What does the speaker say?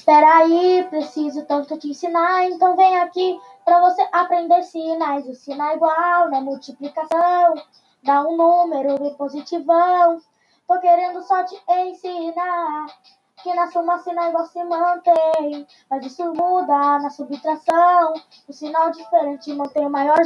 Espera aí, preciso tanto te ensinar, então vem aqui para você aprender sinais. O sinal é igual né multiplicação, dá um número bem positivão. Tô querendo só te ensinar que na soma sinal é igual se mantém, mas isso muda na subtração. O sinal diferente mantém o maior